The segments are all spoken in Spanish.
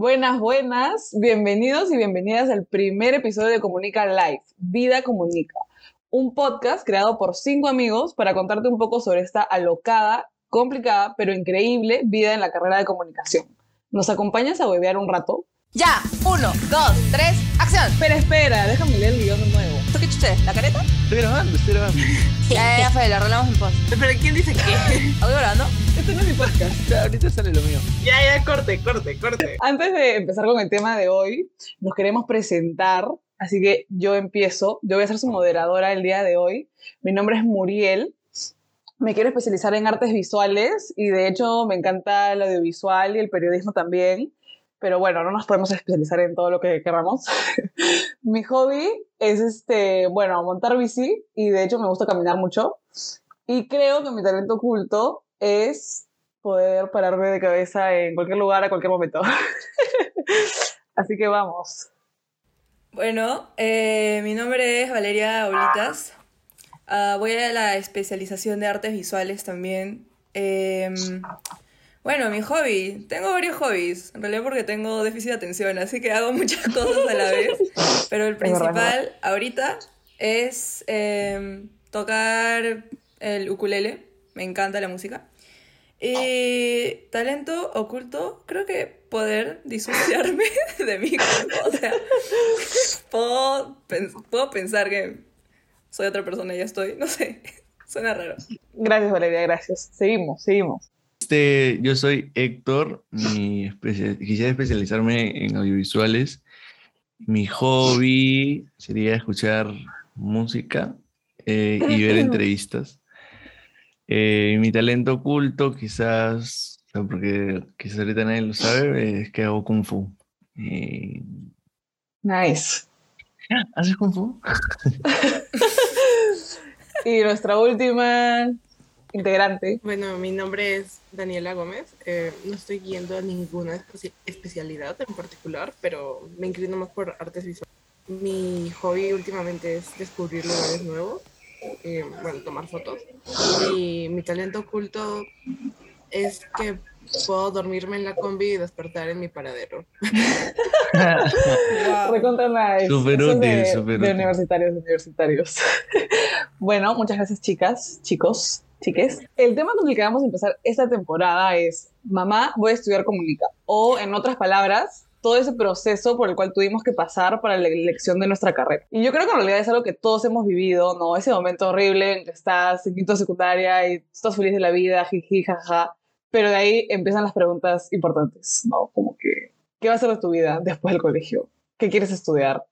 Buenas, buenas. Bienvenidos y bienvenidas al primer episodio de Comunica Live, Vida Comunica, un podcast creado por cinco amigos para contarte un poco sobre esta alocada, complicada, pero increíble vida en la carrera de comunicación. ¿Nos acompañas a huevear un rato? Ya, uno, dos, tres, acción. Espera, espera, déjame leer el guion de nuevo. ¿Tú qué chuché? ¿La careta? Estoy grabando, estoy grabando. Ya, ya, ya, Fede, lo arreglamos en post. ¿Pero quién dice qué? ¿Audio grabando? Este no es mi podcast. Ahorita sale lo mío. ya, ya, corte, corte, corte. Antes de empezar con el tema de hoy, nos queremos presentar, así que yo empiezo. Yo voy a ser su moderadora el día de hoy. Mi nombre es Muriel. Me quiero especializar en artes visuales y de hecho me encanta el audiovisual y el periodismo también. Pero bueno, no nos podemos especializar en todo lo que queramos. Mi hobby es este, bueno, montar bici y de hecho me gusta caminar mucho. Y creo que mi talento oculto es poder pararme de cabeza en cualquier lugar a cualquier momento. Así que vamos. Bueno, eh, mi nombre es Valeria Aulitas. Ah, voy a la especialización de artes visuales también. Em, bueno, mi hobby. Tengo varios hobbies. En realidad porque tengo déficit de atención, así que hago muchas cosas a la vez. Pero el principal ahorita es em, tocar el ukulele. Me encanta la música. Y talento oculto, creo que poder disociarme de mi cuerpo. O sea, puedo, pens- puedo pensar que soy otra persona y ya estoy. No sé, suena raro. Gracias, Valeria, gracias. Seguimos, seguimos. Este, yo soy Héctor, mi especia- quisiera especializarme en audiovisuales. Mi hobby sería escuchar música eh, y ver entrevistas. Eh, mi talento oculto, quizás, porque quizás ahorita nadie lo sabe, es que hago kung fu. Eh, Nice. ¿Haces kung fu? Y nuestra última integrante. Bueno, mi nombre es Daniela Gómez. Eh, no estoy guiando a ninguna espe- especialidad en particular, pero me inclino más por artes visuales. Mi hobby últimamente es descubrir lugares nuevos, eh, bueno, tomar fotos. Y mi talento oculto es que puedo dormirme en la combi y despertar en mi paradero. Wow. Recontra nice. Súper Eso es útil, de, súper de útil. universitarios, de universitarios. bueno, muchas gracias, chicas, chicos, chiques. El tema con el que vamos a empezar esta temporada es: Mamá, voy a estudiar comunica. O, en otras palabras, todo ese proceso por el cual tuvimos que pasar para la elección de nuestra carrera. Y yo creo que en realidad es algo que todos hemos vivido, ¿no? Ese momento horrible en que estás en quinto secundaria y estás feliz de la vida, jiji, jaja. Pero de ahí empiezan las preguntas importantes, ¿no? Como que, ¿qué va a ser de tu vida después del colegio? ¿Qué quieres estudiar?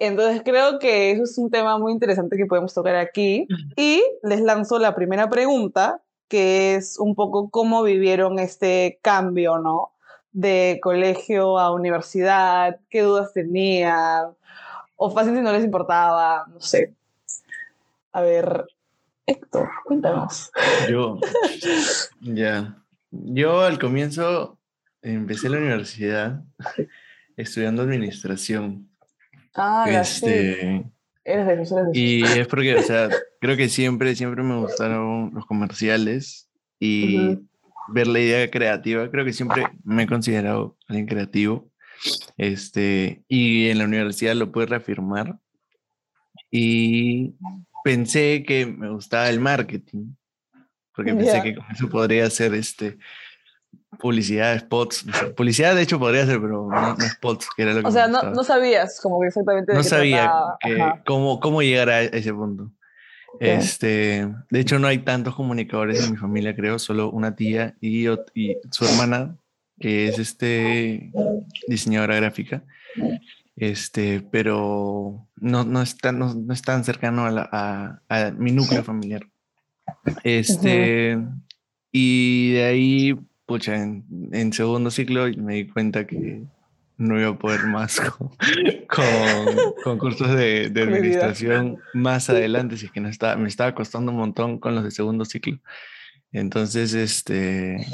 Entonces creo que eso es un tema muy interesante que podemos tocar aquí. Y les lanzo la primera pregunta, que es un poco cómo vivieron este cambio, ¿no? De colegio a universidad, qué dudas tenían, o fácil si no les importaba, no sé. A ver, Héctor, cuéntanos. Yo, ya. Yo al comienzo empecé la universidad estudiando administración. Ah. Este, Eres de esos, eres de y es porque, o sea, creo que siempre, siempre me gustaron los comerciales y Ujú. ver la idea creativa. Creo que siempre me he considerado alguien creativo. Este, y en la universidad lo pude reafirmar. Y pensé que me gustaba el marketing, porque pensé Ya. que con eso podría hacer este, publicidad, spots. no sé, Publicidad, de hecho, podría hacer, pero no, no spots, que era lo que O sea, no, no sabías como que exactamente de No qué sabía que- Ajá. cómo, cómo llegar a ese punto. Este, de hecho, no hay tantos comunicadores en mi familia, creo, solo una tía y, y su hermana, que es este diseñadora gráfica. Este, pero no, no, es tan, no, no es tan cercano a, la- a- a mi núcleo familiar. Este, y de ahí, pucha, en, en segundo ciclo me di cuenta que no iba a poder más con, con concursos de, de Con vida. administración más adelante, si es que no estaba, me estaba costando un montón con los de segundo ciclo. Entonces, este,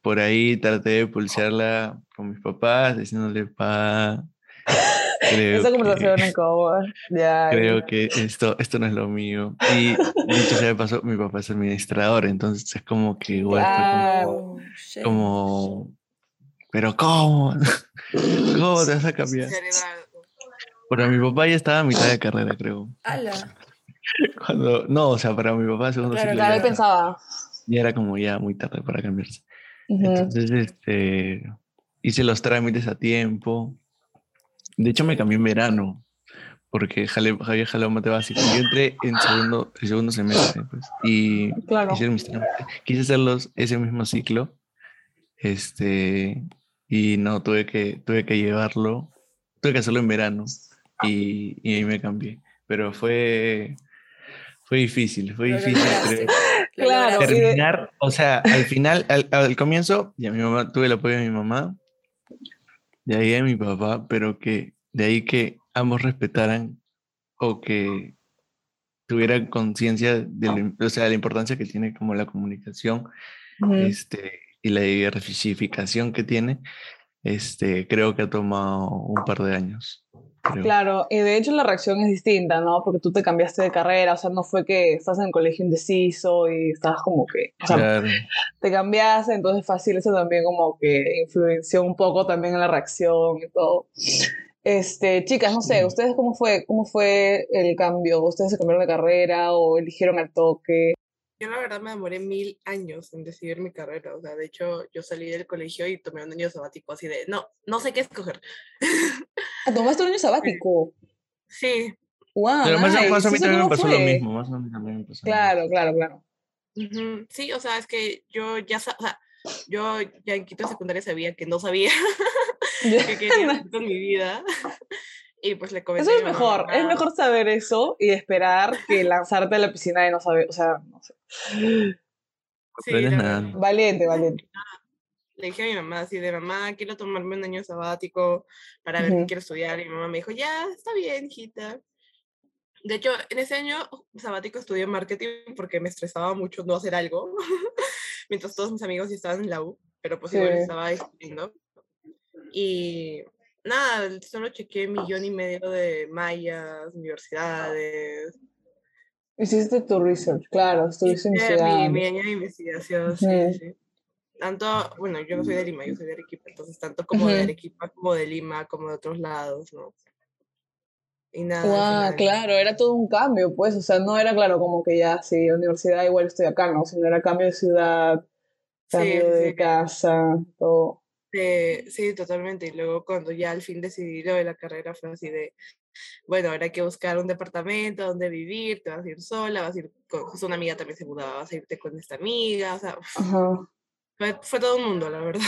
por ahí traté de pulsearla con mis papás, diciéndole, pa, creo Esa que- conversación incómoda. Ya. creo ya. que esto, esto no es lo mío. Y dicho sea de paso, mi papá es administrador, entonces es como que igual como, Como, pero ¿cómo? ¿Cómo te vas a cambiar? Para mi papá ya estaba a mitad de carrera, creo. ¡Hala! Cuando, no, o sea, para mi papá, segundo Claro, ciclo, Claro, ya, pensaba. ya era como ya muy tarde para cambiarse. Entonces, este, hice los trámites a tiempo. De hecho, me cambié en verano, porque jale, había jalado mate básico. Yo entré en segundo, el segundo semestre, pues, y Claro. hice mis trámites. Quise hacerlos ese mismo ciclo, este, y no, tuve que, tuve que llevarlo, tuve que hacerlo en verano, y, y ahí me cambié. Pero fue, fue difícil, fue difícil. creo Claro, terminar, o sea, al final, al, al comienzo, ya mi mamá, tuve el apoyo de mi mamá, de ahí de mi papá, pero que de ahí que ambos respetaran o que tuvieran conciencia de, la- o sea, de la importancia que tiene como la comunicación este, y la diversificación que tiene, este, creo que ha tomado un par de años. creo. Claro, y de hecho la reacción es distinta, ¿no? Porque tú te cambiaste de carrera, o sea, no fue que estás en el colegio indeciso y estabas como que, o sea, Claro. te cambiaste, entonces fácil, eso también como que influenció un poco también en la reacción y todo. Este, chicas, no sé, ¿ustedes cómo fue, cómo fue el cambio? ¿Ustedes se cambiaron de carrera o eligieron al toque? Yo la verdad me demoré mil años en decidir mi carrera. O sea, de hecho, yo salí del colegio y tomé un año sabático así de, no, no sé qué escoger. Ah, ¿Tomaste un año sabático? Sí, ¡Wow! Pero más, nice. más a mí ¿Eso también me pasó fue? lo mismo, más a mí también me pasó lo mismo. Claro, claro, claro. ujú, sí, o sea, es que yo ya, o sea, yo ya en quinto de secundaria sabía que no sabía qué quería hacer con mi vida. Y pues le comenté. Eso es mi mamá, mejor, es "Mamá, mejor saber eso y esperar que lanzarte a la piscina y no saber, o sea, no sé. sí, Aprendes la nadando. verdad". Valiente, valiente. Le dije a mi mamá así de, mamá, quiero tomarme un año sabático para ver qué Ujú. quiero estudiar. Y mi mamá me dijo, ya, está bien, hijita. De hecho, en ese año sabático estudié marketing porque me estresaba mucho no hacer algo, mientras todos mis amigos ya estaban en la U, pero pues igual Sí. estaba estudiando. Y nada, solo chequeé millón y medio de mallas, universidades. Hiciste tu research, claro, estuviste Hice mi, investigando. mi año de investigación, sí, sí. Tanto, bueno, yo no soy de Lima, yo soy de Arequipa, entonces tanto como de. Arequipa, como de Lima, como de otros lados, ¿no? Y nada. final- claro, era todo un cambio, pues, o sea, no era claro como que ya, sí, universidad igual estoy acá, ¿no? Sino era cambio de ciudad, cambio sí, de sí. casa, todo. Eh, sí, totalmente. Y luego cuando ya al fin decidí lo de la carrera fue así de, bueno, ahora hay que buscar un departamento donde vivir, te vas a ir sola, vas a ir con, justo una amiga también se mudaba, vas a irte con esta amiga, o sea, Ajá. fue, fue todo un mundo, la verdad.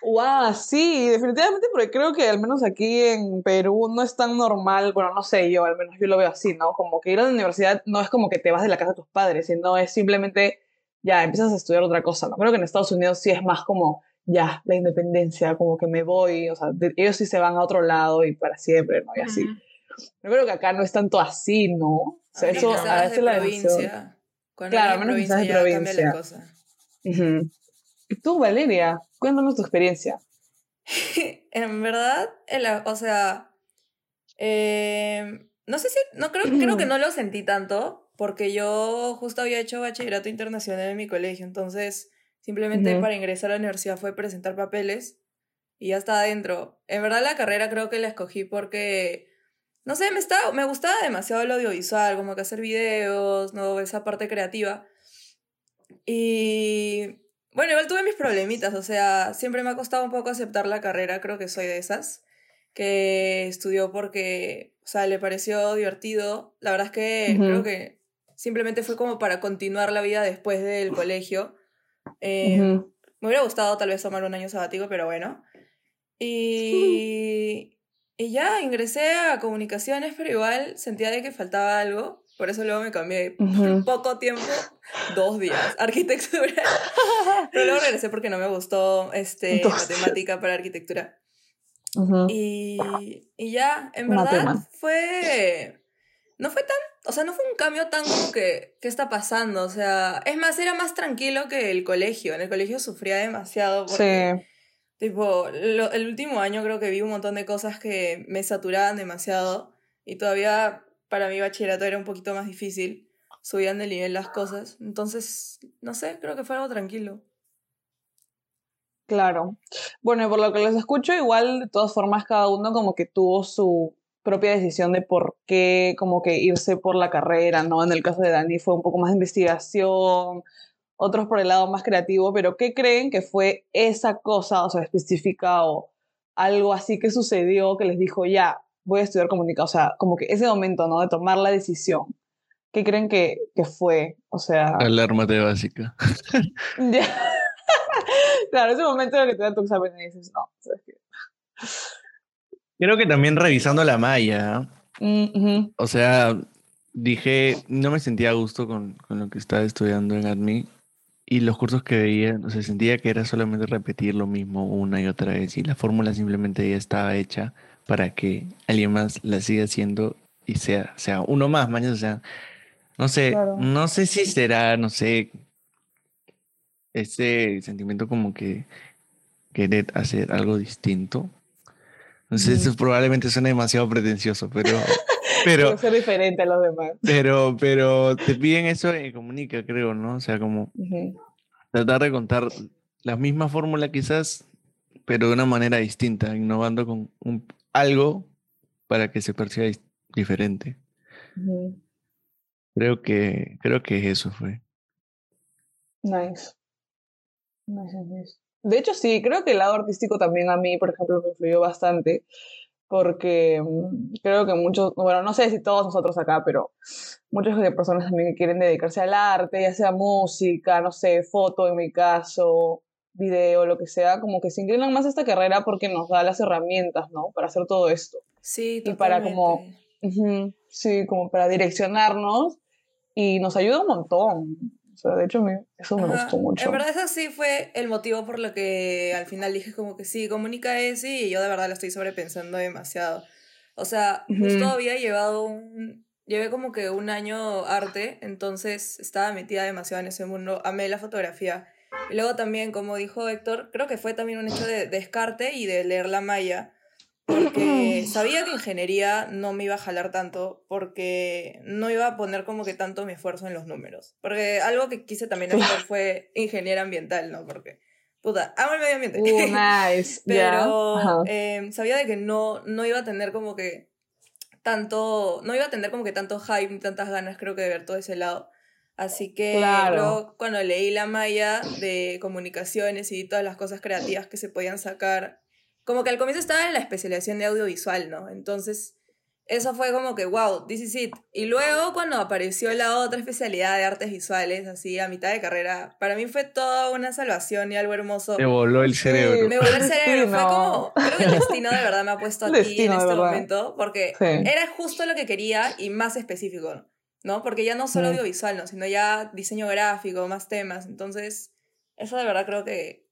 Guau, sí, definitivamente, porque creo que al menos aquí en Perú no es tan normal, bueno, no sé yo, al menos yo lo veo así, ¿no? Como que ir a la universidad no es como que te vas de la casa de tus padres, sino es simplemente, ya, empiezas a estudiar otra cosa, ¿no? Creo que en Estados Unidos sí es más como, ya, la independencia, como que me voy, o sea, ellos sí se van a otro lado y para siempre, ¿no? Y así. Yo creo que acá no es tanto así, ¿no? O sea, A eso a veces la provincia. Claro, menos seas de provincia. la cosa. Ujú. Y tú, Valeria, cuéntanos tu experiencia. En verdad, el a- o sea, em, no sé si, no creo, creo que no lo sentí tanto, porque yo justo había hecho bachillerato internacional en mi colegio, entonces simplemente para ingresar a la universidad fue presentar papeles y ya estaba adentro. En verdad la carrera creo que la escogí porque, no sé, me, estaba, me gustaba demasiado el audiovisual, como que hacer videos, ¿no? Esa parte creativa. Y bueno, igual tuve mis problemitas, o sea, siempre me ha costado un poco aceptar la carrera, creo que soy de esas, que estudió porque, o sea, le pareció divertido. La verdad es que creo que simplemente fue como para continuar la vida después del colegio. Eh, Ujú. Me hubiera gustado tal vez tomar un año sabático, pero bueno. Y, y ya ingresé a comunicaciones, pero igual sentía de que faltaba algo. Por eso luego me cambié por Ujú. poco tiempo, dos días, arquitectura. Pero luego regresé porque no me gustó este, Dos matemática para arquitectura. Ujú. Y, y ya, en verdad Matema. fue... No fue tan... O sea, no fue un cambio tan como que... ¿Qué está pasando? O sea, es más, era más tranquilo que el colegio. En el colegio sufría demasiado porque... Sí. Tipo, lo- el último año creo que vi un montón de cosas que me saturaban demasiado y todavía para mi bachillerato era un poquito más difícil. Subían de nivel las cosas. Entonces, no sé, creo que fue algo tranquilo. Claro. Bueno, y por lo que les escucho, igual de todas formas cada uno como que tuvo su propia decisión de por qué como que irse por la carrera, ¿no? En el caso de Dani fue un poco más de investigación, otros por el lado más creativo, pero ¿qué creen que fue esa cosa, o sea, específica o algo así que sucedió que les dijo, ya, voy a estudiar comunicación? O sea, como que ese momento, ¿no? De tomar la decisión. ¿Qué creen que, que fue? O sea... Alarma de básica. Ya. claro, ese momento en el que te dan tu examen y dices, no, ¿sabes qué? Creo que también revisando la malla, o sea, dije, no me sentía a gusto con, con lo que estaba estudiando en ADMI y los cursos que veía, o sea, sentía que era solamente repetir lo mismo una y otra vez y la fórmula simplemente ya estaba hecha para que alguien más la siga haciendo y sea, sea uno más, mañana, o sea, no sé, Claro. no sé si será, no sé, ese sentimiento como que querer hacer algo distinto. No sé, eso probablemente suena demasiado pretencioso, pero, pero, Quiero ser diferente a los demás. pero, pero te piden eso en Comunica, creo, ¿no? O sea, como tratar de contar la misma fórmula quizás, pero de una manera distinta, innovando con un, algo para que se perciba diferente. Creo que, creo que eso fue. Nice, nice, nice. De hecho, sí, creo que el lado artístico también a mí, por ejemplo, me influyó bastante, porque mm, creo que muchos, bueno, no sé si todos nosotros acá, pero muchas personas también que quieren dedicarse al arte, ya sea música, no sé, foto en mi caso, video, lo que sea, como que se inclinan más a esta carrera porque nos da las herramientas, ¿no? Para hacer todo esto. Sí, Y para como- totalmente. Sí, como para direccionarnos y nos ayuda un montón. O sea, de hecho, mí eso me Ajá. gustó mucho. En verdad, eso sí fue el motivo por lo que al final dije como que sí, comunica eso y yo de verdad lo estoy sobrepensando demasiado. O sea, justo Ujú. había llevado un... Llevé como que un año arte, entonces estaba metida demasiado en ese mundo, amé la fotografía. Y luego también, como dijo Héctor, creo que fue también un hecho de descarte y de leer la malla, porque sabía que ingeniería no me iba a jalar tanto, porque no iba a poner como que tanto mi esfuerzo en los números. Porque algo que quise también hacer fue ingeniera ambiental, ¿no? Porque, puta, amo el medio ambiente. Uh, nice. Pero Ajá. eh, sabía de que no, no iba a tener como que tanto, no iba a tener como que tanto hype ni tantas ganas creo que de ver todo ese lado. Así que Claro. luego cuando leí la malla de comunicaciones y todas las cosas creativas que se podían sacar, como que al comienzo estaba en la especialización de audiovisual, ¿no? Entonces, eso fue como que, wow, this is it. Y luego cuando apareció la otra especialidad de artes visuales, así a mitad de carrera, para mí fue toda una salvación y algo hermoso. Te voló el cerebro. Me voló el cerebro. Fue como. Creo que el destino de verdad me ha puesto aquí Destino, en este verdad. momento. Porque Sí. era justo lo que quería y más específico, ¿no? Porque ya no solo audiovisual, ¿no? Sino ya diseño gráfico, más temas. Entonces, eso de verdad creo que.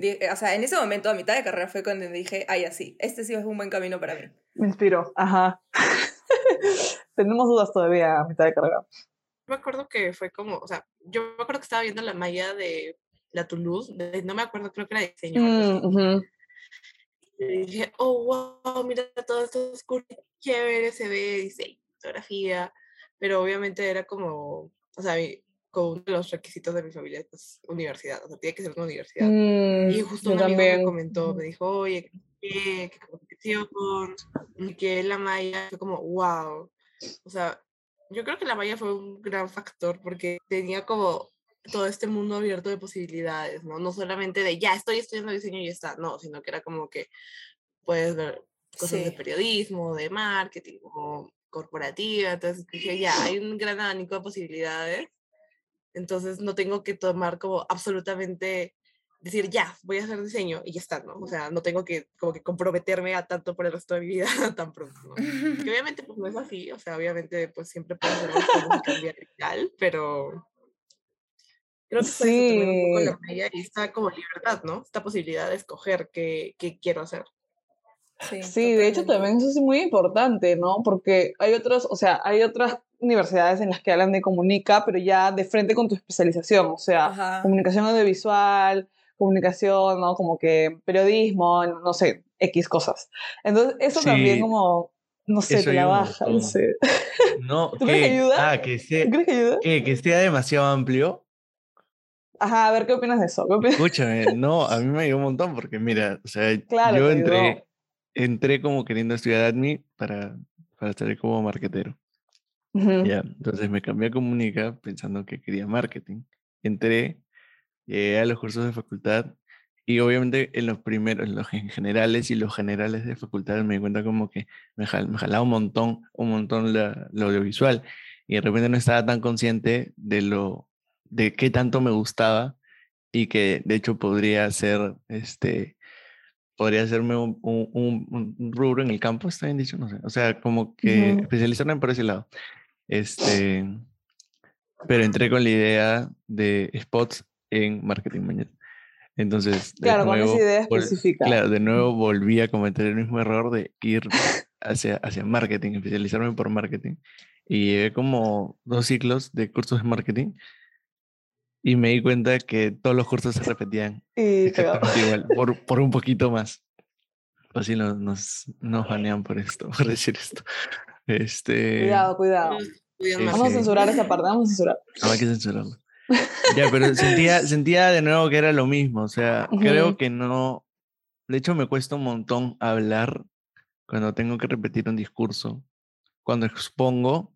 Di- O sea, en ese momento, a mitad de carrera, fue cuando dije, ay, así, este sí es un buen camino para mí. Me inspiró. Ajá. Tenemos dudas todavía a mitad de carrera. me acuerdo que fue como, o sea, yo me acuerdo que estaba viendo la malla de la Toulouse, de- no me acuerdo, creo que era diseño. Mm, ujú. Y dije, oh, wow, mira todo esto es chévere, se ve diseño, fotografía, pero obviamente era como, o sea, mi- como uno de los requisitos de mi familia, pues, universidad, o sea, tiene que ser una universidad. Mm, Y justo un amigo me también. comentó, me dijo, oye, ¿qué, qué competición? Que la malla fue como, wow. O sea, yo creo que la malla fue un gran factor porque tenía como todo este mundo abierto de posibilidades, ¿no? No solamente de, ya estoy estudiando diseño y ya está, no, sino que era como que puedes ver cosas de Sí. periodismo, de marketing, o corporativa, entonces dije, ya, hay un gran abanico de posibilidades, entonces no tengo que tomar como absolutamente decir, ya, voy a hacer diseño y ya está, ¿no? O sea, no tengo que como que comprometerme a tanto por el resto de mi vida tan pronto, ¿no? Que obviamente pues no es así, o sea, obviamente pues siempre puedes hacer más cambiar y tal, pero creo que también un poco Sí. la malla y esta como libertad, ¿no? Esta posibilidad de escoger qué, qué quiero hacer. Sí, Sí, de hecho también eso es muy importante, ¿no? Porque hay otros, o sea, hay otras universidades en las que hablan de comunica, pero ya de frente con tu especialización, o sea, Ajá. comunicación audiovisual, comunicación, ¿no? Como que periodismo, no sé, X cosas. Entonces, eso también como, no sé, te la baja, no sé. No, ¿Tú crees que ayuda? Ah, que ¿Tú sea, crees que ayuda? que, que sea demasiado amplio. Ajá, a ver, ¿qué opinas de eso? Escúchame, no, a mí me ayudó un montón porque mira, o sea, Claro, yo entré, ayudó. Entré como queriendo estudiar admin para, para estar como marketero. Ujú. Ya, entonces me cambié a comunica pensando que quería marketing. Entré, llegué a los cursos de facultad y obviamente en los primeros, en los gen- generales y los generales de facultad me di cuenta como que me, jal- me jalaba un montón, un montón la, lo audiovisual y de repente no estaba tan consciente de lo, de qué tanto me gustaba y que de hecho podría ser, este, podría hacerme un, un, un- rubro en el campo, está bien dicho, no sé, o sea, como que especializarme por ese lado. Este, pero entré con la idea de spots en marketing mañana. Entonces, de Claro, con esa nuevo, idea específica. claro, de nuevo volví a cometer el mismo error de ir hacia, hacia marketing, especializarme por marketing. Y llevé como dos ciclos de cursos de marketing y me di cuenta que todos los cursos se repetían Y igual, por, por un poquito más. Así nos, nos, nos banean por esto, por decir esto. Este, Cuidado, cuidado. Sí. Vamos a censurar esa parte, vamos a censurar. No hay que censurarlo. Ya, pero sentía, sentía de nuevo que era lo mismo. O sea, creo Ujú. que no. De hecho, me cuesta un montón hablar cuando tengo que repetir un discurso. Cuando expongo,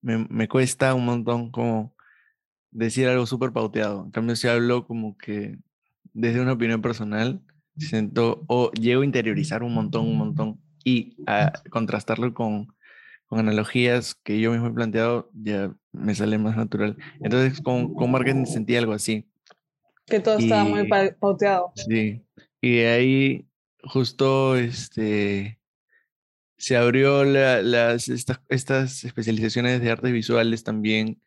me, me cuesta un montón como decir algo súper pauteado. En cambio, si hablo como que desde una opinión personal, siento o llego a interiorizar un montón, un montón y a contrastarlo con, con analogías que yo mismo he planteado, ya me sale más natural. Entonces, con, con marketing sentí algo así. Que todo estaba muy Y- pa- pauteado. Sí. Y de ahí, justo este. Se abrió la- las, estas, estas especializaciones de artes visuales también,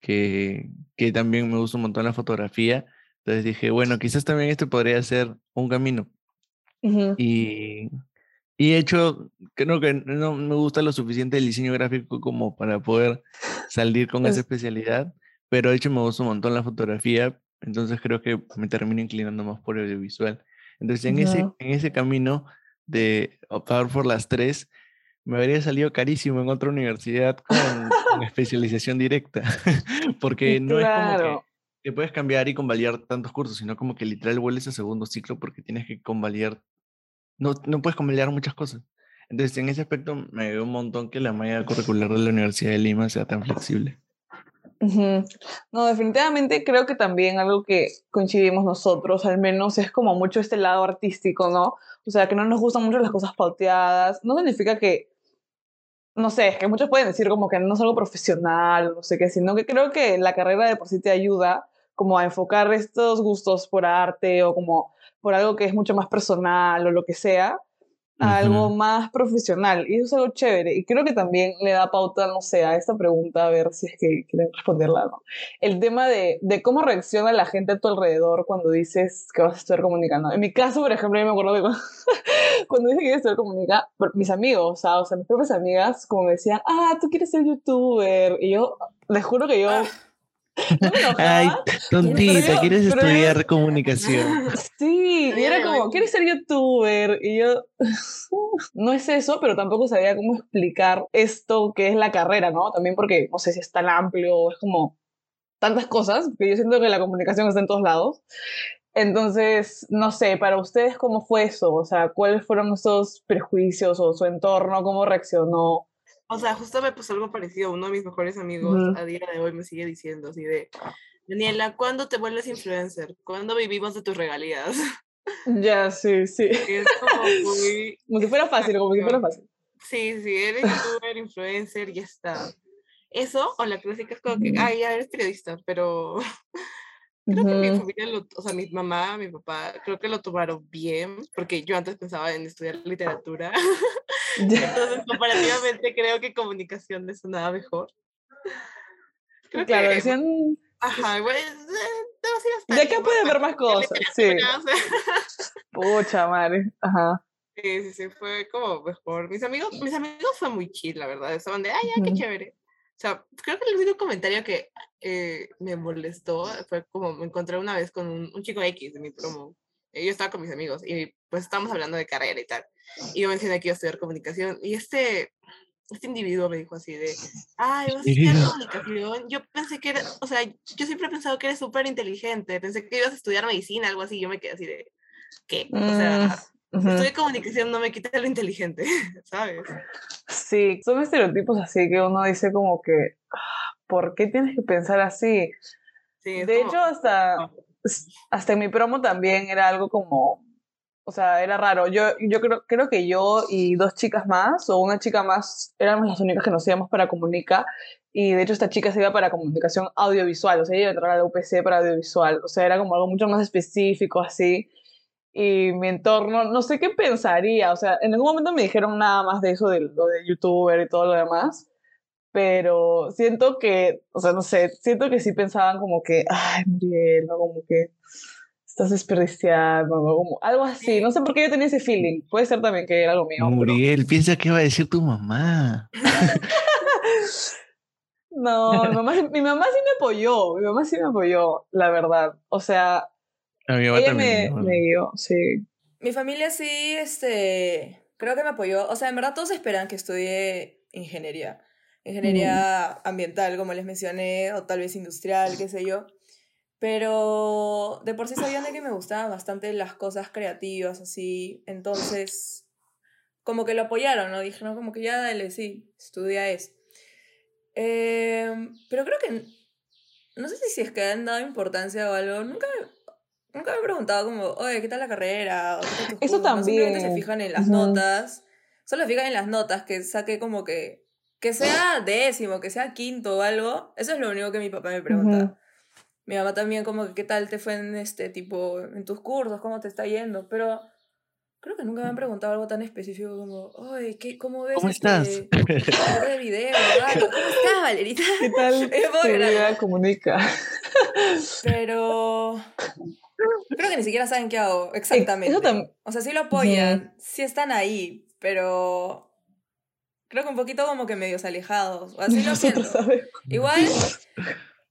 que, que también me gusta un montón la fotografía. Entonces dije, bueno, quizás también este podría ser un camino. Y, y de hecho, creo que no me gusta lo suficiente el diseño gráfico como para poder salir con esa Es- especialidad, pero de hecho me gusta un montón la fotografía, entonces creo que me termino inclinando más por audiovisual. Entonces, en, ese, en ese camino de optar por las tres, me habría salido carísimo en otra universidad con, con especialización directa, porque no es como que Claro. que puedes cambiar y convalidar tantos cursos, sino como que literal vuelves a segundo ciclo porque tienes que convalidar, no, no puedes convalidar muchas cosas. Entonces, en ese aspecto me dio un montón que la malla curricular de la Universidad de Lima sea tan flexible. No, definitivamente creo que también algo que coincidimos nosotros, al menos, es como mucho este lado artístico, ¿no? O sea, que no nos gustan mucho las cosas pauteadas. No significa que, no sé, es que muchos pueden decir como que no es algo profesional, no sé qué, sino que creo que la carrera de por sí te ayuda como a enfocar estos gustos por arte o como por algo que es mucho más personal o lo que sea, a algo Ujú. más profesional. Y eso es algo chévere. Y creo que también le da pauta, no sé, a esta pregunta, a ver si es que quieren responderla o no. El tema de, de cómo reacciona la gente a tu alrededor cuando dices que vas a estudiar comunicando. En mi caso, por ejemplo, yo me acuerdo que cuando, cuando dije que iba a estudiar comunica, mis amigos, o sea, mis propias amigas, como me decían, ah, tú quieres ser youtuber. Y yo, les juro que yo Ay, tontita, ¿quieres pero- estudiar comunicación? Sí, y era como. ¿quieres ser youtuber? Y yo, no es eso, pero tampoco sabía cómo explicar esto que es la carrera, ¿no? También porque no sé si es tan amplio o es como tantas cosas, porque yo siento que la comunicación está en todos lados. Entonces, no sé, para ustedes, ¿cómo fue eso? O sea, ¿cuáles fueron esos prejuicios o su entorno? ¿Cómo reaccionó? O sea, justo me pasó algo parecido. Uno de mis mejores amigos Ujú. a día de hoy me sigue diciendo así de, Daniela, ¿cuándo te vuelves influencer? ¿Cuándo vivimos de tus regalías? Ya, sí, sí. Es como muy... Como si fuera fácil, como si fuera fácil. Sí, sí, eres youtuber, influencer, ya está. Eso, o la clásica es como que, ay, ya eres periodista, pero creo que mi familia, lo, o sea, mi mamá, mi papá, creo que lo tomaron bien, porque yo antes pensaba en estudiar literatura, entonces comparativamente creo que comunicación me sonaba mejor. Creo Claro, que, decían, ajá, bueno, eh, de acá puede haber más cosas, sí. Pucha madre, ajá. Sí, sí, sí, fue como mejor. Mis amigos, mis amigos fue muy chill, la verdad. Estaban de, ay, ya, qué chévere. O sea, creo que el único comentario que eh, me molestó fue como me encontré una vez con un, un chico X de mi promo. Yo estaba con mis amigos y pues estábamos hablando de carrera y tal. Y yo mencioné que iba a estudiar comunicación. Y este, este individuo me dijo así de, ay, vas a estudiar comunicación. Yo pensé que era, o sea, yo siempre he pensado que eres súper inteligente, pensé que ibas a estudiar medicina, algo así, yo me quedé así de, ¿qué? O sea, Mm, ujú. estudiar comunicación no me quita lo inteligente, ¿sabes? Sí, son estereotipos así que uno dice como que, "Ah, ¿por qué tienes que pensar así? Sí, De como- hecho, hasta, hasta mi promo también era algo como, o sea, era raro. Yo, yo creo, creo que yo y dos chicas más, o una chica más, éramos las únicas que nos íbamos para Comunica, y de hecho esta chica se iba para comunicación audiovisual, o sea, ella iba a entrar a la UPC para audiovisual, o sea, era como algo mucho más específico así. Y mi entorno, no sé qué pensaría, o sea, en ningún momento me dijeron nada más de eso, de lo de youtuber y todo lo demás, pero siento que, o sea, no sé, siento que sí pensaban como que, ay, Muriel, ¿no? Como que estás desperdiciando, ¿no? Como algo así, no sé por qué yo tenía ese feeling, puede ser también que era algo mío. pero- Muriel, piensa qué va a decir tu mamá. No, mi mamá, sí- mi mamá sí me apoyó, mi mamá sí me apoyó, la verdad, o sea, A mi mamá ella también. me, ¿no? me guió, sí. Mi familia sí, este, creo que me apoyó. O sea, en verdad todos esperan que estudie ingeniería. Ingeniería ambiental, como les mencioné, o tal vez industrial, qué sé yo. Pero de por sí sabían de que me gustaban bastante las cosas creativas, así. Entonces, como que lo apoyaron, ¿no? Dijeron como que ya dale, sí, estudia eso. Em, pero creo que, no sé si es que han dado importancia o algo. Nunca me, nunca me he preguntado como, oye, ¿qué tal la carrera? O, ¿qué tal tus Eso cursos?". No, Simplemente se también. fijan en las notas. Solo se fijan en las notas, que saque como que, que sea décimo, que sea quinto o algo. Eso es lo único que mi papá me pregunta. Ujú. Mi mamá también como que qué tal te fue en este tipo, en tus cursos, cómo te está yendo, pero creo que nunca me han preguntado algo tan específico como, oye, ¿qué, ¿cómo ves ¿Cómo este estás? video de video? ¿verdad? ¿Cómo estás, Valerita? ¿Qué tal tu vida comunica? Pero creo que ni siquiera saben qué hago exactamente. Eso O sea, sí lo apoyan, sí están ahí, pero creo que un poquito como que medios alejados. o Así lo siento. Nosotros sabemos. Igual,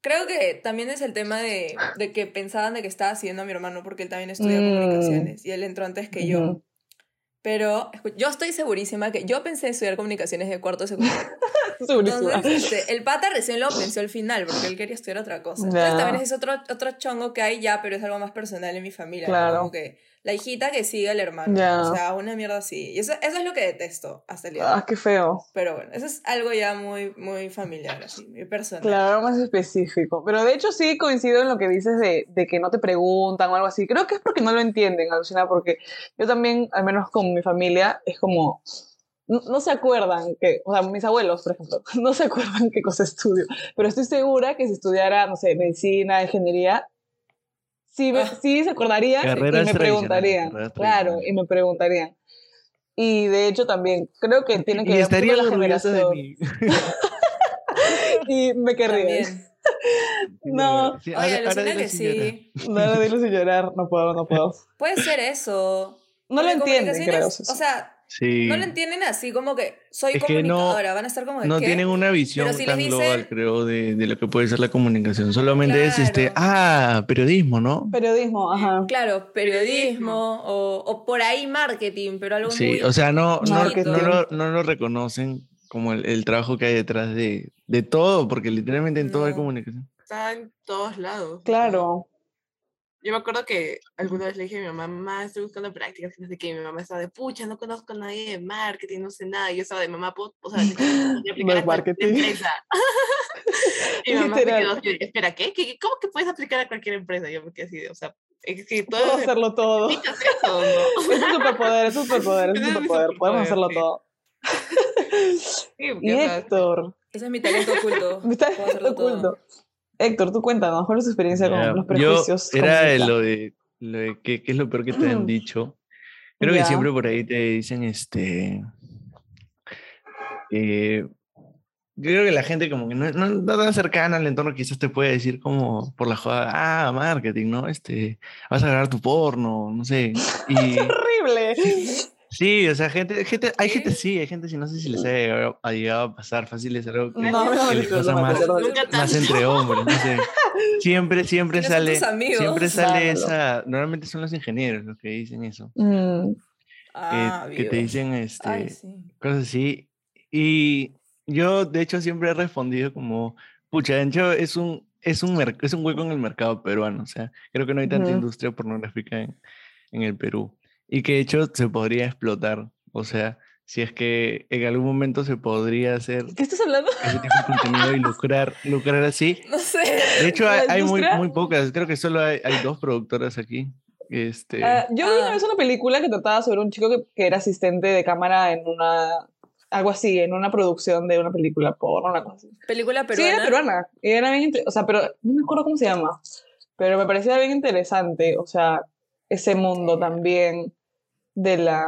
creo que también es el tema de, de que pensaban de que estaba haciendo a mi hermano porque él también estudia Mm. comunicaciones y él entró antes que yo. Ujú. Pero yo estoy segurísima que yo pensé estudiar comunicaciones de cuarto. Segurísima. Entonces, este, el pata recién lo pensó al final porque él quería estudiar otra cosa. Entonces también es otro, otro chongo que hay ya, pero es algo más personal en mi familia. ¿no? Claro. Como que la hijita que sigue al hermano. Ya. O sea, una mierda así. Y eso, eso es lo que detesto hasta el día. Ah, qué feo. Pero bueno, eso es algo ya muy, muy familiar, así, muy personal. Claro, más específico. Pero de hecho sí coincido en lo que dices de, de que no te preguntan o algo así. Creo que es porque no lo entienden, alucina, porque yo también, al menos con mi familia, es como... No, no se acuerdan que, o sea, mis abuelos, por ejemplo, no se acuerdan qué cosa estudio, pero estoy segura que si estudiara, no sé, medicina, ingeniería, sí, me- Ah. sí se acordarían y Carreras me tradicionales, preguntarían. carreras Claro, y me preguntarían. Y de hecho también, creo que tiene que y ver estaría con la orgullosa de generación. mí. Y me. También. No. Sí, Oye, alucina que sí. No, no, dilo sin llorar, no puedo, no puedo. Puede ser eso. No lo entienden, creo. O sea, Sí. no lo entienden así como que soy Es que no- comunicadora. Van a estar como de No ¿qué? tienen una visión si tan dicen- global, creo, de, de lo que puede ser la comunicación. Solamente es este, ah, periodismo, ¿no? Periodismo, ajá. Claro, periodismo o, o por ahí marketing, pero algo Sí, muy... o sea, no, no, no, lo, no lo reconocen como el, el trabajo que hay detrás de, de todo, porque literalmente en todo hay No. comunicación. Está en todos lados. Claro. Yo me acuerdo que alguna vez le dije a mi mamá, mamá, estoy buscando prácticas, que no sé qué, mi mamá estaba de, pucha, no conozco a nadie de marketing, no sé nada, y yo estaba de, mamá, ¿puedo, o sea, aplicar de a marketing. empresa. y mi mamá Literal. quedó así espera, ¿qué? ¿Qué- ¿Cómo que puedes aplicar a cualquier empresa? Yo me quedé así de, o sea, es que todo Puedo hacerlo todo. eso, ¿no? Es un superpoder, es un superpoder, es un mi superpoder. Podemos hacerlo sí. todo. Sí, Y Héctor, Ese es mi talento oculto. me está Puedo hacerlo todo. Héctor, tú cuéntanos, ¿cuál es tu experiencia con los Yo prejuicios? era de lo de, lo de qué, es lo peor que te han dicho. Creo Ya. que siempre por ahí te dicen, este, eh, creo que la gente como que no, no, no tan cercana al entorno quizás te puede decir como por la joda, ah, marketing, ¿no? Este, vas a grabar tu porno, no sé. Y Horrible. sí, o sea, gente, gente, hay gente sí, hay gente sí, no sé si les ha llegado, ha llegado a pasar fácil, es algo que, No, no, que les no, pasa no, más, más entre hombres, no sé. Siempre, siempre ¿Quiénes son sale, siempre sale Bárbaro. esa, normalmente son los ingenieros los que dicen eso, Mm, Ah, que, que te dicen este, Ay, sí. cosas así, y yo de hecho siempre he respondido como, pucha, de hecho es un, es un, es un hueco en el mercado peruano, o sea, creo que no hay tanta industria pornográfica en, en el Perú y que de hecho se podría explotar, o sea, si es que en algún momento se podría hacer ¿Qué estás hablando? ese tipo de contenido y lucrar, lucrar así. No sé. De hecho, ¿La hay, hay muy, muy pocas, creo que solo hay, hay dos productoras aquí. Este, Ah, yo vi una Ah. vez una película que trataba sobre un chico que, que era asistente de cámara en una. Algo así, en una producción de una película porno, una cosa así. Película Sí, peruana. era peruana. Y era bien. O sea, pero no me acuerdo cómo se llama. Pero me parecía bien interesante. O sea, ese mundo también de la.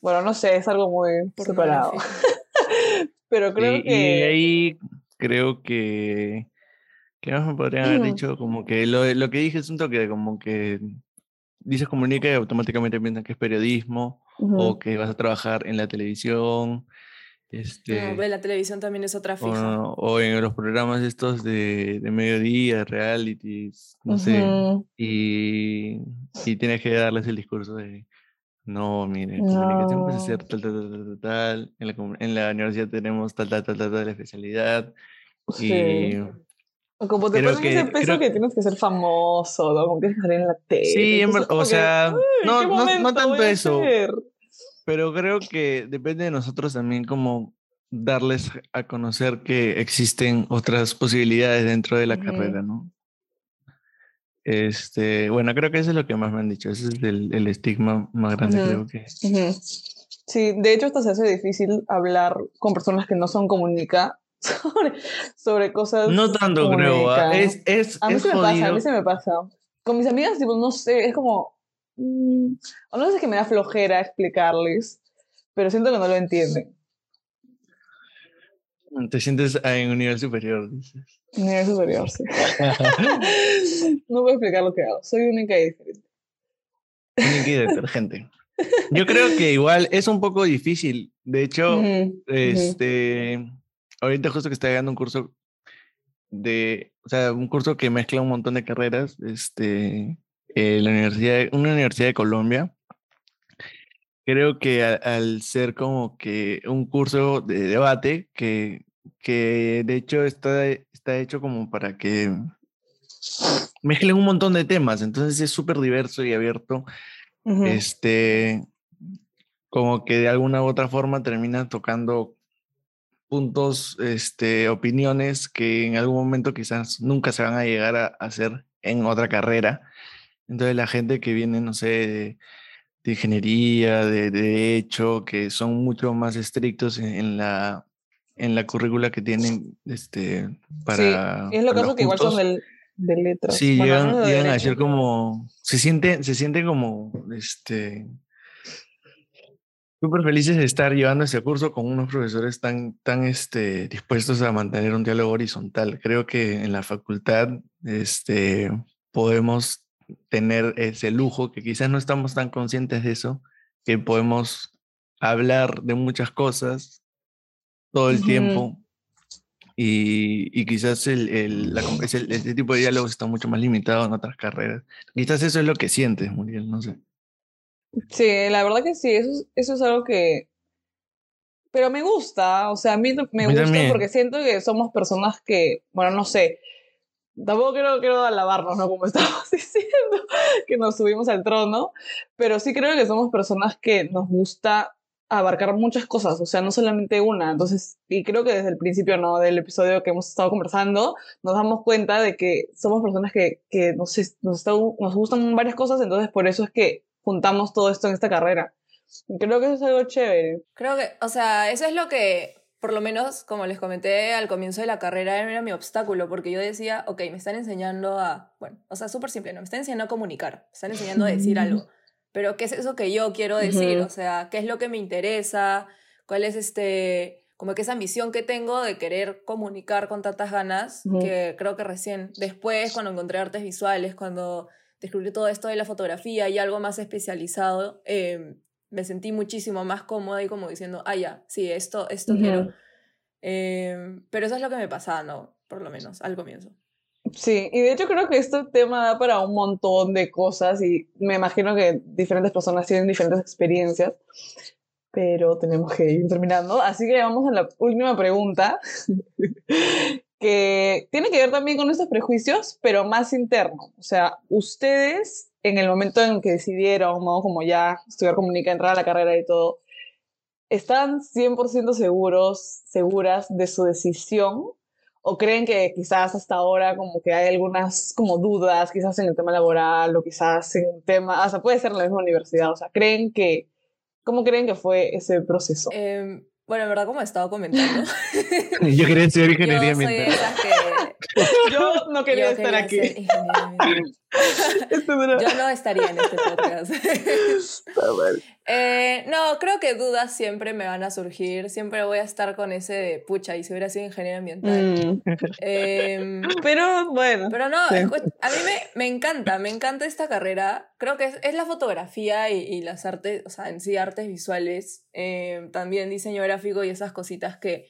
Bueno, no sé, es algo muy separado. Pero creo y, y que. ahí creo que. ¿Qué más me podrían haber dicho? Como que lo, lo que dije es un toque de como que dices comunica y automáticamente piensan que es periodismo o que vas a trabajar en la televisión. Este, No, ve, la televisión también es otra fija. o, o en los programas estos de, de mediodía, realities, no sé. Ujú. Y, y tienes que darles el discurso de, no, mire, comunicación puede ser No. tal, tal, tal, tal, tal, En la, en la universidad tenemos tal, tal, tal, tal, tal especialidad. Sí. Y O como te creo ponen ese que- peso creo- que tienes que ser famoso, ¿no? Como que salir en la tele. sí, en o que, sea, "Ay, no, ¿qué no, no tanto eso, hacer?". Pero creo que depende de nosotros también como darles a conocer que existen otras posibilidades dentro de la Ujú. carrera, ¿no? Este, bueno, creo que eso es lo que más me han dicho, ese es el, el estigma más grande, Ujú. creo que. Ujú. Sí, de hecho hasta se hace difícil hablar con personas que no son comunica sobre, sobre cosas No tanto, creo. ah, comunica. Es, es, A mí es se me pasa, a jodido. mí se me pasa. Con mis amigas, tipo, no sé, es como... mm, o no sé que me da flojera explicarles, pero siento que no lo entienden. Te sientes en un nivel superior, dices. Nivel superior, sí. no puedo explicar lo que hago, soy única y diferente. Única y detergente. Yo creo que igual es un poco difícil. De hecho, este, ahorita justo que está llegando un curso de, o sea, un curso que mezcla un montón de carreras, este, eh, la universidad, una universidad de Colombia. Creo que a- al ser como que un curso de debate que, que de hecho está, está hecho como para que mezclen un montón de temas, entonces es súper diverso y abierto este, como que de alguna u otra forma terminan tocando puntos, este, opiniones que en algún momento quizás nunca se van a llegar a hacer en otra carrera. Entonces la gente que viene, no sé, de, de ingeniería, de, de derecho, que son mucho más estrictos en, en la en la currícula que tienen este para sí, es lo para caso que igual son del, de letras. Sí, Bueno, llegan, no de llegan a ser como, se siente, se siente como, este, súper felices de estar llevando ese curso con unos profesores tan, tan, este, dispuestos a mantener un diálogo horizontal. Creo que en la facultad, este, podemos tener ese lujo, que quizás no estamos tan conscientes de eso, que podemos hablar de muchas cosas todo el Ujú. tiempo y, y quizás el, el, la ese tipo de diálogos está mucho más limitado en otras carreras. Quizás eso es lo que sientes, Muriel, no sé. Sí, la verdad que sí, eso, es- eso es algo que... Pero me gusta, o sea, a mí me mí gusta también. porque siento que somos personas que, bueno, no sé, tampoco quiero, quiero alabarnos, ¿no? Como estábamos diciendo, que nos subimos al trono, pero sí creo que somos personas que nos gusta abarcar muchas cosas, o sea, no solamente una. Entonces, y creo que desde el principio, ¿no? Del episodio que hemos estado conversando, nos damos cuenta de que somos personas que, que no sé, nos, está- nos gustan varias cosas, entonces por eso es que juntamos todo esto en esta carrera. Creo que eso es algo chévere. Creo que, o sea, eso es lo que, por lo menos, como les comenté al comienzo de la carrera, era mi obstáculo, porque yo decía, ok, me están enseñando a, bueno, o sea, súper simple, ¿no? Me están enseñando a comunicar, me están enseñando a decir algo, pero ¿qué es eso que yo quiero decir? O sea, ¿qué es lo que me interesa? ¿Cuál es este, como que esa ambición que tengo de querer comunicar con tantas ganas, que creo que recién, después, cuando encontré artes visuales, cuando descubrí todo esto de la fotografía y algo más especializado, eh, me sentí muchísimo más cómoda y como diciendo, ah, ya, sí, esto, esto Ujú. quiero. Eh, pero eso es lo que me pasaba, ¿no? Por lo menos, al comienzo. Sí, y de hecho creo que este tema da para un montón de cosas y me imagino que diferentes personas tienen diferentes experiencias. pero tenemos que ir terminando. Así que vamos a la última pregunta, que tiene que ver también con nuestros prejuicios, pero más interno. O sea, ustedes, en el momento en que decidieron, ¿no? como ya estudiar comunica, entrar a la carrera y todo, ¿están 100% seguros, seguras de su decisión? ¿O creen que quizás hasta ahora como que hay algunas como dudas, quizás en el tema laboral o quizás en el tema, o sea, puede ser en la misma universidad, o sea, creen que, ¿cómo creen que fue ese proceso? Em, bueno, en verdad, como he estado comentando, Yo quería estudiar ingeniería yo soy de esas que... Yo no quería yo estar quería aquí. Yo no estaría en este podcast. Eh, no, creo que dudas siempre me van a surgir. Siempre voy a estar con ese de pucha, y si hubiera sido ingeniero ambiental. Mm, Em, Pero bueno, pero no, Sí. a mí me, me encanta, me encanta esta carrera. Creo que es, es la fotografía y, y las artes, o sea, en sí artes visuales, em, también diseño gráfico y esas cositas que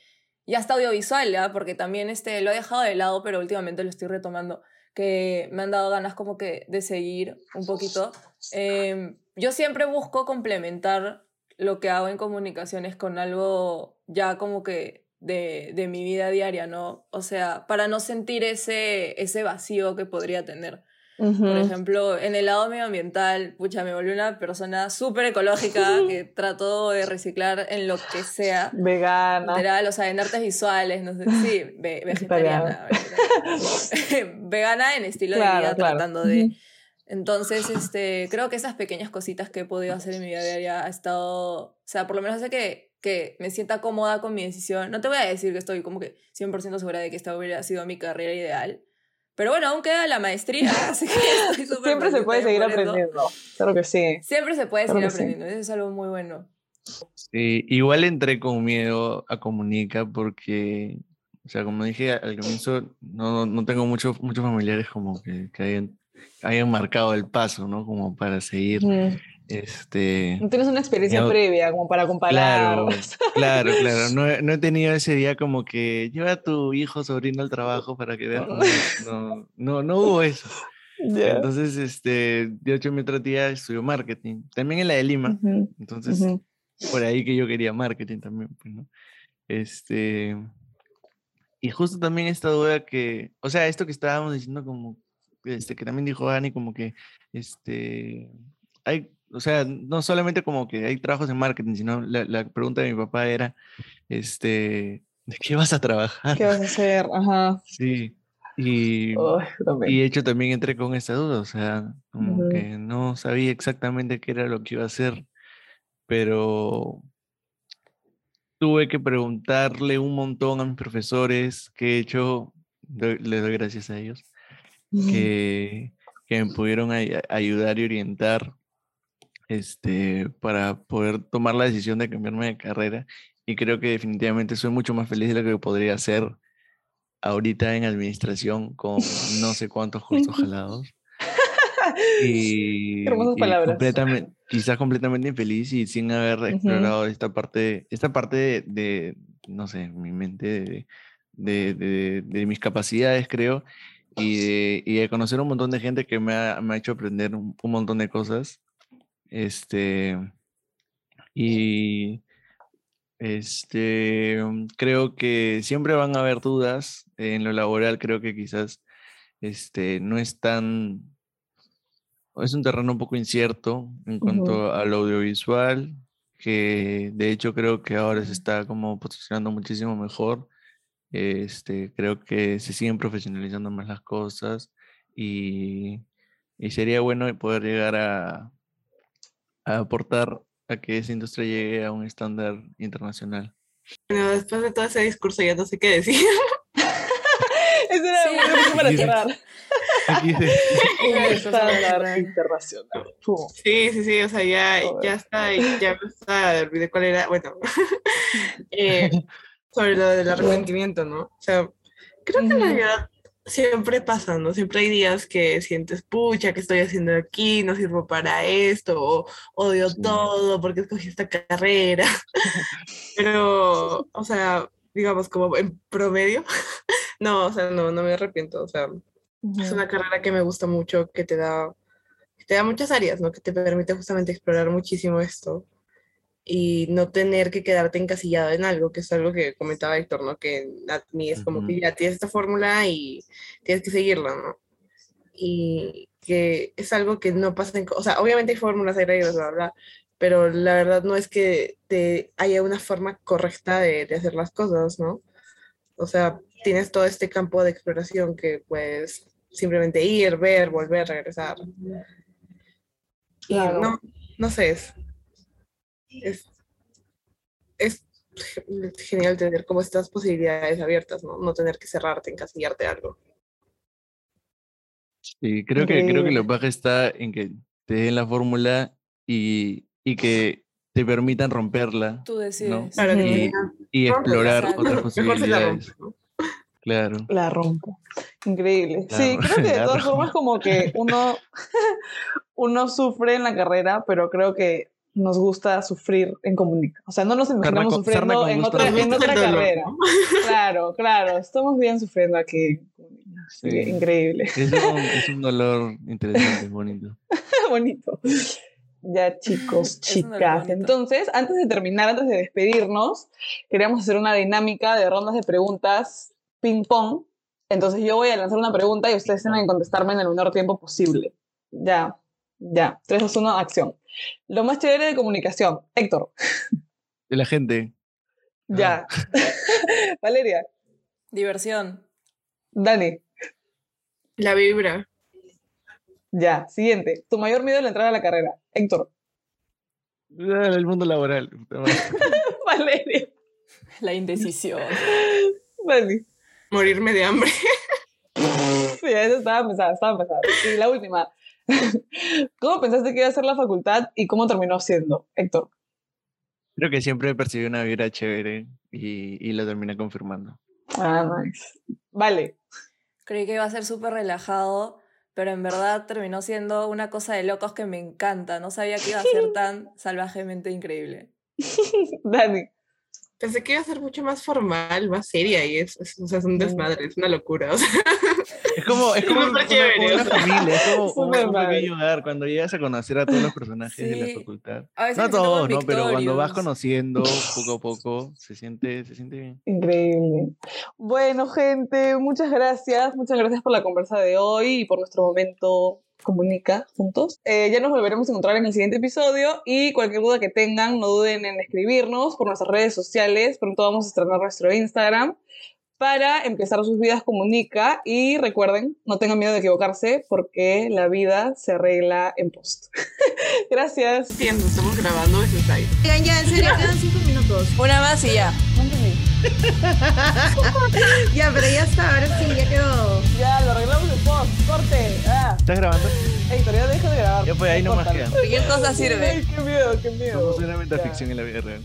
ya está audiovisual, ¿ya? porque también este, lo he dejado de lado, pero últimamente lo estoy retomando, que me han dado ganas como que de seguir un poquito. Em, yo siempre busco complementar lo que hago en comunicaciones con algo ya como que de, de mi vida diaria, ¿no? O sea, para no sentir ese, ese vacío que podría tener. Ujú. Por ejemplo, en el lado medioambiental, pucha, me volví una persona súper ecológica que trato de reciclar en lo que sea. vegana. Literal, o sea, en artes visuales, no sé, sí, ve- vegetariana. vegana. En estilo de Claro, vida, claro. tratando de... Entonces, este, creo que esas pequeñas cositas que he podido hacer en mi vida diaria ha estado, o sea, por lo menos hace que, que me sienta cómoda con mi decisión. No te voy a decir que estoy como que 100% segura de que esta hubiera sido mi carrera ideal. Pero bueno, aún queda la maestría, así que Siempre se puede seguir aprendiendo. Claro que sí. Siempre se puede Claro seguir que sí. aprendiendo, eso es algo muy bueno. Sí, igual entré con miedo a Comunica porque, o sea, como dije al comienzo, no, no tengo muchos muchos familiares como que, que hayan, hayan marcado el paso, ¿no? Como para seguir, Ujú. Este... No tienes una experiencia previa como para comparar. Claro, claro, claro. No, he- no he tenido ese día como que lleva a tu hijo sobrino al trabajo para que veas cómo es". No, no, no hubo eso. Ya. Entonces, este, de hecho, mi otra tía estudió marketing, también en la de Lima. Ujú, Entonces, ujú. por ahí que yo quería marketing también, pues, ¿no? Este, y justo también esta duda que, o sea, esto que estábamos diciendo como, este, que también dijo Ani, como que, este, hay, o sea, no solamente como que hay trabajos en marketing, sino la, la pregunta de mi papá era, este, ¿de qué vas a trabajar? ¿Qué vas a hacer? Ajá. Sí, y, y de hecho también entré con esa duda, o sea, como que no sabía exactamente qué era lo que iba a hacer, pero tuve que preguntarle un montón a mis profesores, que de hecho les doy gracias a ellos, que, que me pudieron ay- ayudar y orientar este, para poder tomar la decisión de cambiarme de carrera. Y creo que definitivamente soy mucho más feliz de lo que podría ser ahorita en administración con no sé cuántos cursos jalados. Y, hermosas y palabras. completamente, quizás completamente infeliz y sin haber explorado esta parte, esta parte de, de, no sé, mi mente, de, de, de- mis capacidades, creo, y de, y de conocer un montón de gente que me ha, me ha hecho aprender un, un montón de cosas. Este, y este, mm, creo que siempre van a haber dudas en lo laboral, creo que quizás este, no es tan, es un terreno un poco incierto en cuanto al audiovisual, que de hecho creo que ahora se está como posicionando muchísimo mejor. Este, creo que se siguen profesionalizando más las cosas y, y sería bueno poder llegar a, a aportar a que esa industria llegue a un estándar internacional. Bueno, después de todo ese discurso ya no sé qué decir. Ese era Sí. un recurso para cerrar. Eso estándar internacional. Sí, sí, sí, o sea, ya, ya está, ya me está, olvidé cuál era, bueno, eh, sobre lo del arrepentimiento, ¿no? O sea, creo que en realidad siempre pasa, ¿no? Siempre hay días que sientes, pucha, ¿qué estoy haciendo aquí? No sirvo para esto, o odio Sí. todo porque escogí esta carrera. Pero, o sea, digamos, como en promedio, no, o sea, no, no me arrepiento, o sea, es una carrera que me gusta mucho, que te da, que te da muchas áreas, ¿no? Que te permite justamente explorar muchísimo esto. Y no tener que quedarte encasillado en algo, que es algo que comentaba Héctor, ¿no? Que a mí es como Ujú. que ya tienes esta fórmula y tienes que seguirla, ¿no? Y que es algo que no pasa en... O sea, obviamente hay fórmulas, hay reglas, bla, bla, pero la verdad no es que te haya una forma correcta de, de hacer las cosas, ¿no? O sea, tienes todo este campo de exploración que puedes simplemente ir, ver, volver, regresar. Y no, no sé, es, es, es ge- genial tener como estas posibilidades abiertas, ¿no? No tener que cerrarte, encasillarte algo. Sí, creo que, creo que Increíble. lo baja está en que te den la fórmula y, y que te permitan romperla Tú decides. Y, "Rómpela". explorar otras posibilidades. Claro. La rompo. Increíble. La Sí, creo que de todas formas como que uno, uno sufre en la carrera, pero creo que nos gusta sufrir en comunica. O sea, no nos imaginamos con- sufriendo en otra, en otra dolor, carrera. ¿no? Claro, claro. Estamos bien sufriendo aquí. Sí. increíble. Es un, es un dolor interesante, bonito. bonito. Ya, chicos, chicas. Entonces, antes de terminar, antes de despedirnos, queríamos hacer una dinámica de rondas de preguntas ping-pong. Entonces, yo voy a lanzar una pregunta y ustedes tienen que contestarme en el menor tiempo posible. Ya, ya. 3, 2, 1, acción. Lo más chévere de comunicación. Héctor, De la gente. ya. Valeria, Diversión. Dani, La vibra. ya. Siguiente. Tu mayor miedo al entrar a la carrera. Héctor, Ah, El mundo laboral. Valeria, La indecisión. Dani. Morirme de hambre. Sí, eso estaba pensada, estaba pensada. Y la última. ¿Cómo pensaste que iba a ser la facultad y cómo terminó siendo, Héctor? Creo que siempre percibí una vibra chévere y, y lo terminé confirmando. Ah, nice. Vale. Creí que iba a ser súper relajado, pero en verdad terminó siendo una cosa de locos que me encanta. No sabía que iba a ser tan salvajemente increíble. Dani. Pensé que iba a ser mucho más formal, más seria y es, es- o sea, es un desmadre, es una locura. O sea, Es como, es como Súper una, chévere, una o sea. familia, es como un, pequeño hogar. Cuando llegas a conocer a todos los personajes de la facultad. A No a todos, ¿no? Pero cuando vas conociendo poco a poco, se siente, se siente bien. Increíble. Bueno, gente, muchas gracias. Muchas gracias por la conversa de hoy y por nuestro momento comunica juntos. Eh, ya nos volveremos a encontrar en el siguiente episodio y cualquier duda que tengan, no duden en escribirnos por nuestras redes sociales. Pronto vamos a estrenar nuestro Instagram para empezar sus vidas comunica y recuerden, no tengan miedo de equivocarse porque la vida se arregla en post. gracias. entiendo, estamos grabando ese site. Oigan, ya, en serio, quedan cinco minutos. Una más y ya. No. Ya, pero ya está, ahora sí, ya quedó. Ya, lo arreglamos en post. Corte. Ah, ¿Estás grabando? Héctor, ya deja de grabar. Ya pues ahí nomás Córtalo. queda. Cualquier cosa sirve. Ay, qué miedo, qué miedo. Somos una Ya. metaficción en la vida real.